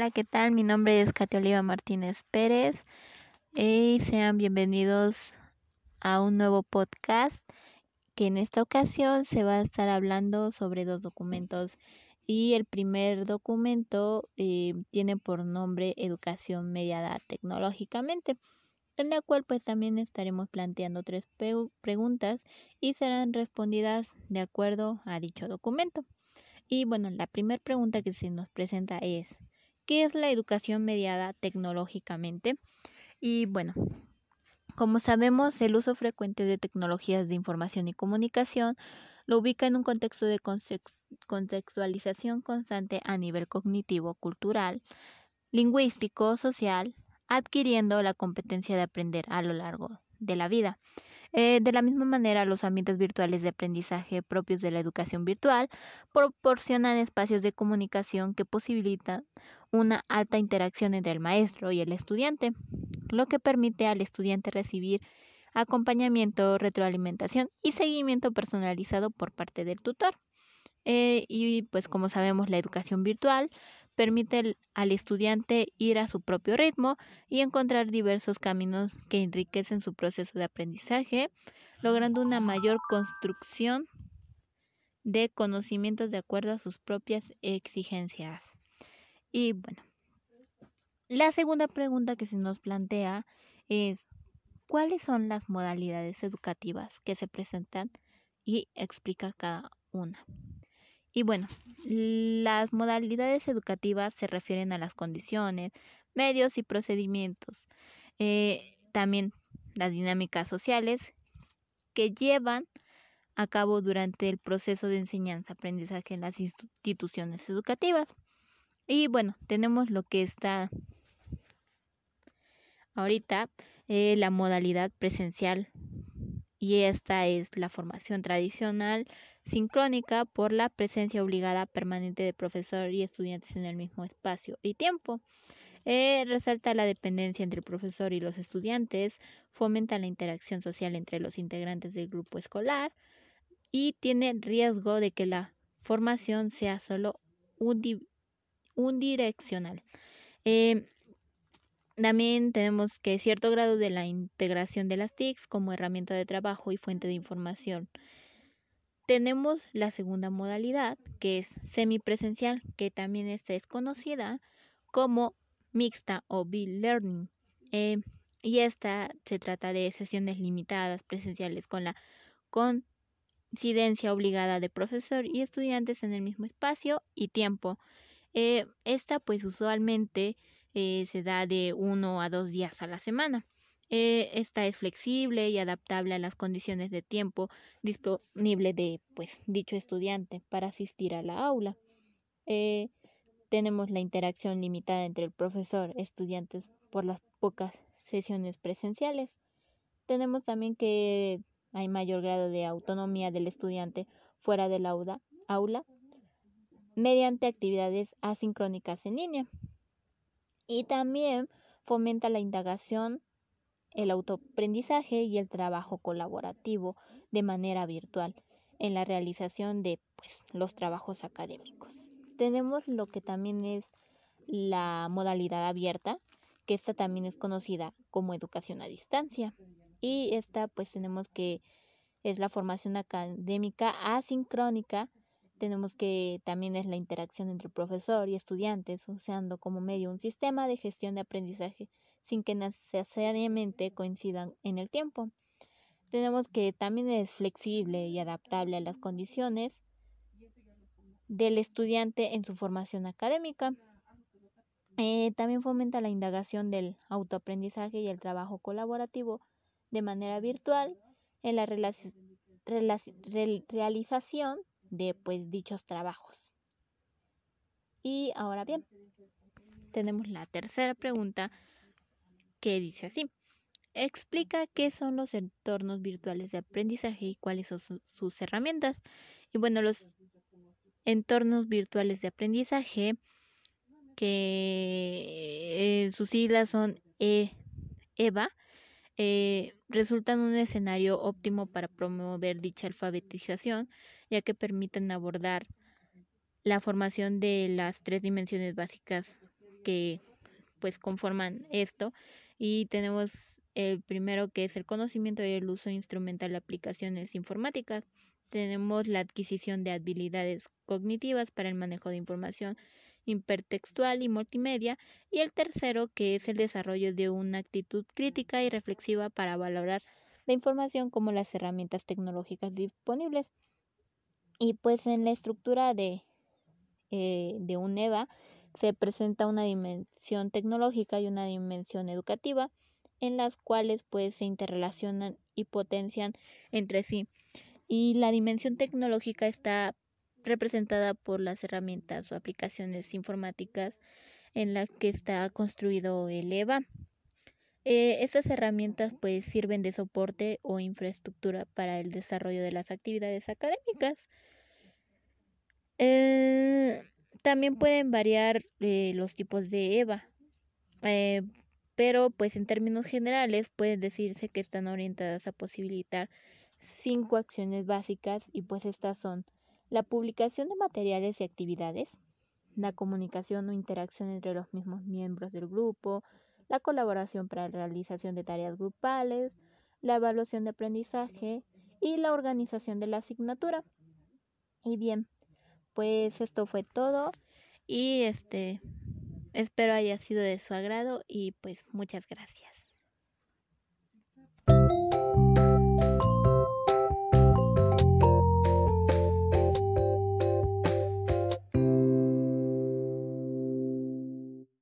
Hola, ¿qué tal? Mi nombre es Katia Oliva Martínez Pérez y sean bienvenidos a un nuevo podcast que en esta ocasión se va a estar hablando sobre dos documentos y el primer documento eh, tiene por nombre Educación Mediada Tecnológicamente en la cual pues también estaremos planteando tres preguntas y serán respondidas de acuerdo a dicho documento. Y bueno, la primera pregunta que se nos presenta es ¿Qué es la educación mediada tecnológicamente? Y bueno, como sabemos, el uso frecuente de tecnologías de información y comunicación lo ubica en un contexto de contextualización constante a nivel cognitivo, cultural, lingüístico, social, adquiriendo la competencia de aprender a lo largo de la vida. Eh, de la misma manera, los ambientes virtuales de aprendizaje propios de la educación virtual proporcionan espacios de comunicación que posibilitan una alta interacción entre el maestro y el estudiante, lo que permite al estudiante recibir acompañamiento, retroalimentación y seguimiento personalizado por parte del tutor. Eh, y pues como sabemos, la educación virtual permite al estudiante ir a su propio ritmo y encontrar diversos caminos que enriquecen su proceso de aprendizaje, logrando una mayor construcción de conocimientos de acuerdo a sus propias exigencias. Y bueno, la segunda pregunta que se nos plantea es, ¿cuáles son las modalidades educativas que se presentan? Y explica cada una. Y bueno, las modalidades educativas se refieren a las condiciones, medios y procedimientos. Eh, también las dinámicas sociales que llevan a cabo durante el proceso de enseñanza-aprendizaje en las instituciones educativas. Y bueno, tenemos lo que está ahorita, eh, la modalidad presencial y esta es la formación tradicional sincrónica por la presencia obligada permanente de profesor y estudiantes en el mismo espacio y tiempo. Eh, resalta la dependencia entre el profesor y los estudiantes, fomenta la interacción social entre los integrantes del grupo escolar y tiene riesgo de que la formación sea solo unidireccional. Eh, también tenemos que cierto grado de la integración de las TICs como herramienta de trabajo y fuente de información. Tenemos la segunda modalidad, que es semipresencial, que también es conocida como mixta o bill learning. Eh, y esta se trata de sesiones limitadas presenciales con la coincidencia obligada de profesor y estudiantes en el mismo espacio y tiempo. Eh, esta pues usualmente eh, se da de uno a dos días a la semana. Eh, esta es flexible y adaptable a las condiciones de tiempo disponible de pues dicho estudiante para asistir a la aula. Eh, tenemos la interacción limitada entre el profesor y estudiantes por las pocas sesiones presenciales. Tenemos también que hay mayor grado de autonomía del estudiante fuera del aula, aula mediante actividades asincrónicas en línea y también fomenta la indagación, el autoaprendizaje y el trabajo colaborativo de manera virtual en la realización de pues, los trabajos académicos. Tenemos lo que también es la modalidad abierta, que esta también es conocida como educación a distancia. Y esta pues tenemos que es la formación académica asincrónica tenemos que también es la interacción entre profesor y estudiantes, usando como medio un sistema de gestión de aprendizaje sin que necesariamente coincidan en el tiempo. Tenemos que también es flexible y adaptable a las condiciones del estudiante en su formación académica. Eh, también fomenta la indagación del autoaprendizaje y el trabajo colaborativo de manera virtual en la realización de pues dichos trabajos. Y ahora bien, tenemos la tercera pregunta que dice así. Explica qué son los entornos virtuales de aprendizaje y cuáles son sus herramientas. Y bueno, los entornos virtuales de aprendizaje, que eh, sus siglas son EVA, eh, resultan un escenario óptimo para promover dicha alfabetización, ya que permiten abordar la formación de las tres dimensiones básicas que pues conforman esto y tenemos el primero que es el conocimiento y el uso instrumental de aplicaciones informáticas. Tenemos la adquisición de habilidades cognitivas para el manejo de información hipertextual y multimedia. Y el tercero que es el desarrollo de una actitud crítica y reflexiva para valorar la información como las herramientas tecnológicas disponibles. Y pues en la estructura de, eh, de un EVA se presenta una dimensión tecnológica y una dimensión educativa en las cuales pues se interrelacionan y potencian entre sí. Y la dimensión tecnológica está representada por las herramientas o aplicaciones informáticas en las que está construido el EVA. Eh, estas herramientas pues sirven de soporte o infraestructura para el desarrollo de las actividades académicas. Eh, también pueden variar eh, los tipos de EVA, pero pues en términos generales puede decirse que están orientadas a posibilitar cinco acciones básicas y pues estas son la publicación de materiales y actividades, la comunicación o interacción entre los mismos miembros del grupo, la colaboración para la realización de tareas grupales, la evaluación de aprendizaje y la organización de la asignatura. Y bien, pues esto fue todo y este espero haya sido de su agrado y pues muchas gracias.